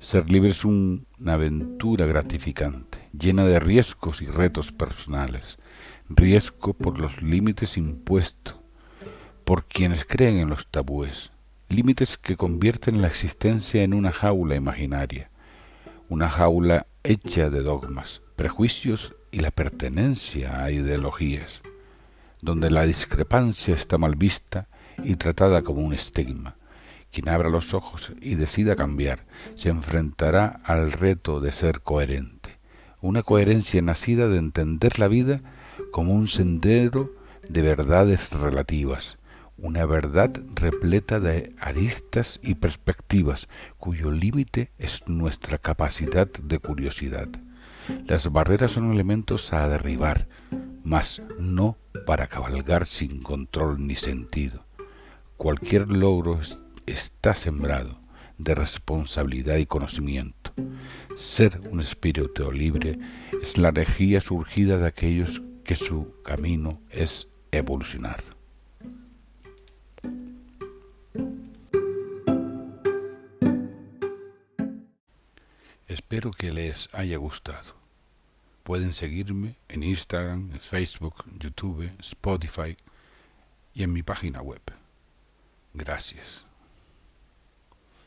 Ser libre es una aventura gratificante, llena de riesgos y retos personales. Riesgo por los límites impuestos por quienes creen en los tabúes, límites que convierten la existencia en una jaula imaginaria, una jaula hecha de dogmas, prejuicios y la pertenencia a ideologías, donde la discrepancia está mal vista y tratada como un estigma quien abra los ojos y decida cambiar se enfrentará al reto de ser coherente, una coherencia nacida de entender la vida como un sendero de verdades relativas, una verdad repleta de aristas y perspectivas cuyo límite es nuestra capacidad de curiosidad. Las barreras son elementos a derribar, mas no para cabalgar sin control ni sentido. Cualquier logro está sembrado de responsabilidad y conocimiento. Ser un espíritu libre es la energía surgida de aquellos que su camino es evolucionar. Espero que les haya gustado. Pueden seguirme en Instagram, Facebook, YouTube, Spotify y en mi página web. Gracias.